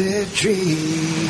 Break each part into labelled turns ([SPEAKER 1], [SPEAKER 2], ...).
[SPEAKER 1] lucid dream.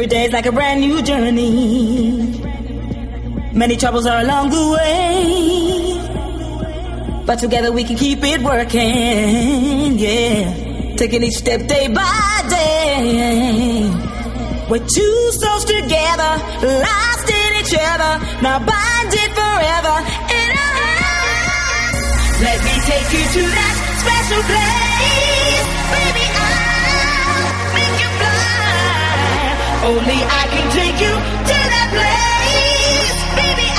[SPEAKER 2] Every day is like a brand new journey. Many troubles are along the way. But together we can keep it working, yeah. Taking each step day by day. We're two souls together, lost in each other, now bonded forever in our. Let me take you to that special place. Baby, Only I can take you to that place. Baby,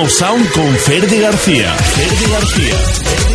[SPEAKER 3] Of
[SPEAKER 4] Sound con Ferdi García. Ferdi García.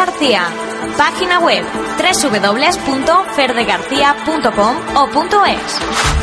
[SPEAKER 5] García. Página web www.ferdegarcía.com o .es.